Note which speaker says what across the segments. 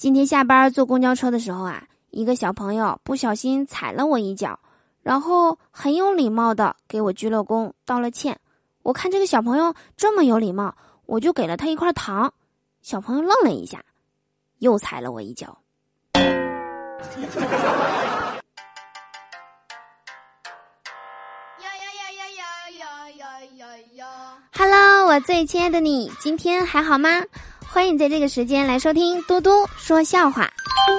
Speaker 1: 今天下班坐公交车的时候啊，一个小朋友不小心踩了我一脚，然后很有礼貌的给我鞠了躬，道了歉。我看这个小朋友这么有礼貌，我就给了他一块糖。小朋友愣了一下，又踩了我一脚。我最亲爱的你，今天还好吗？欢迎在这个时间来收听嘟嘟说笑话。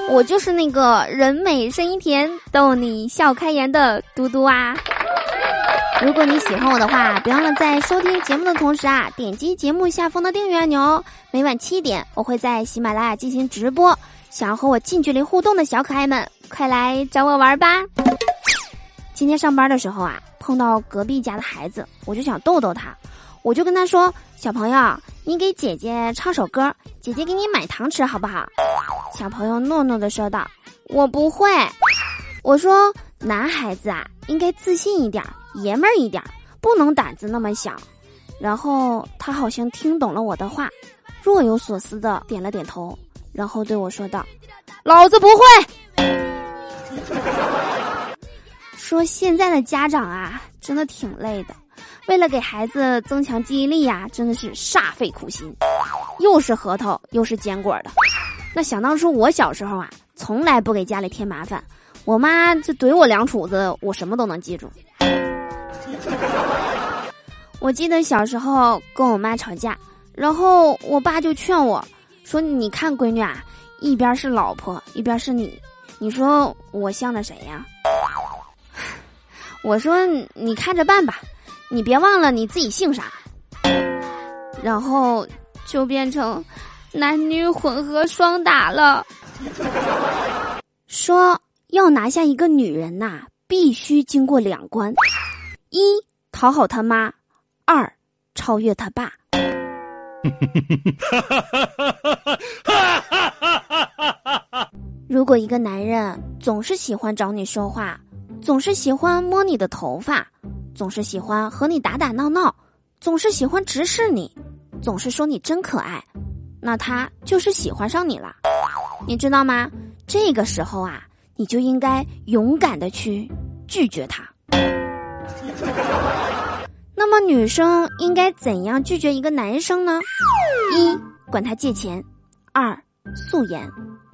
Speaker 1: 我就是那个人美声音甜，逗你笑开颜的嘟嘟啊。如果你喜欢我的话，别忘了在收听节目的同时啊，点击节目下方的订阅按钮哦。每晚七点，我会在喜马拉雅进行直播。想要和我近距离互动的小可爱们，快来找我玩吧！今天上班的时候啊，碰到隔壁家的孩子，我就想逗逗他，我就跟他说：“小朋友，你给姐姐唱首歌，姐姐给你买糖吃，好不好？”小朋友诺诺的说道：“我不会。”我说：“男孩子啊，应该自信一点，爷们儿一点，不能胆子那么小。”然后他好像听懂了我的话，若有所思的点了点头，然后对我说道：“老子不会。”说现在的家长啊，真的挺累的，为了给孩子增强记忆力呀，真的是煞费苦心，又是核桃又是坚果的。那想当初我小时候啊，从来不给家里添麻烦，我妈就怼我两杵子，我什么都能记住。我记得小时候跟我妈吵架，然后我爸就劝我说：“你看闺女啊，一边是老婆，一边是你，你说我向着谁呀？” 我说：“你看着办吧，你别忘了你自己姓啥。”然后就变成男女混合双打了。说要拿下一个女人呐，必须经过两关：一讨好他妈，二超越他爸。如果一个男人总是喜欢找你说话，总是喜欢摸你的头发，总是喜欢和你打打闹闹，总是喜欢直视你，总是说你真可爱，那他就是喜欢上你了，你知道吗？这个时候啊，你就应该勇敢的去拒绝他。那么女生应该怎样拒绝一个男生呢？一管他借钱，二素颜，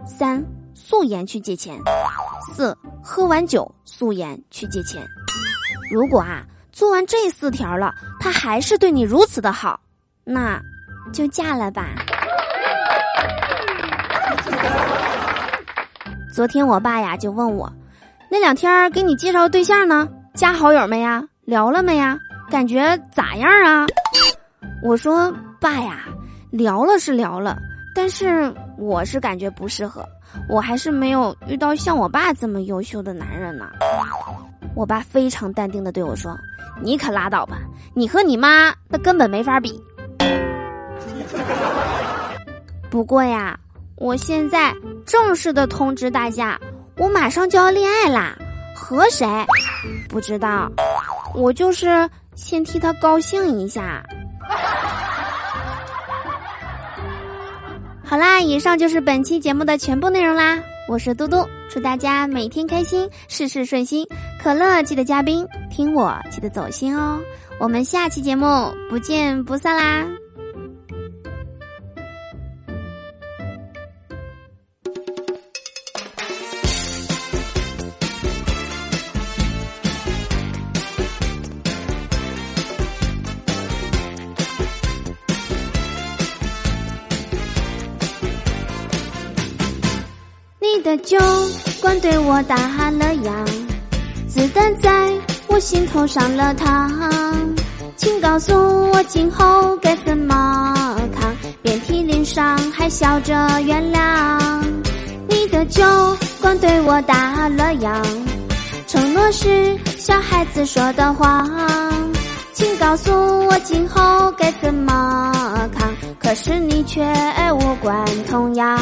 Speaker 1: 三素颜去借钱，四喝完酒素颜去借钱。如果啊做完这四条了，他还是对你如此的好，那就嫁了吧。昨天我爸呀就问我，那两天给你介绍对象呢，加好友没呀？聊了没呀？感觉咋样啊？我说爸呀，聊了是聊了，但是我是感觉不适合，我还是没有遇到像我爸这么优秀的男人呢。我爸非常淡定的对我说：“你可拉倒吧，你和你妈那根本没法比。”不过呀。我现在正式的通知大家，我马上就要恋爱啦，和谁？不知道，我就是先替他高兴一下。好啦，以上就是本期节目的全部内容啦。我是嘟嘟，祝大家每天开心，事事顺心。可乐记得加冰，听我记得走心哦。我们下期节目不见不散啦。你的酒馆对我打了烊，子弹在我心头上了膛，请告诉我今后该怎么扛？遍体鳞伤还笑着原谅。你的酒馆对我打了烊，承诺是小孩子说的谎，请告诉我今后该怎么扛？可是你却爱无关痛痒。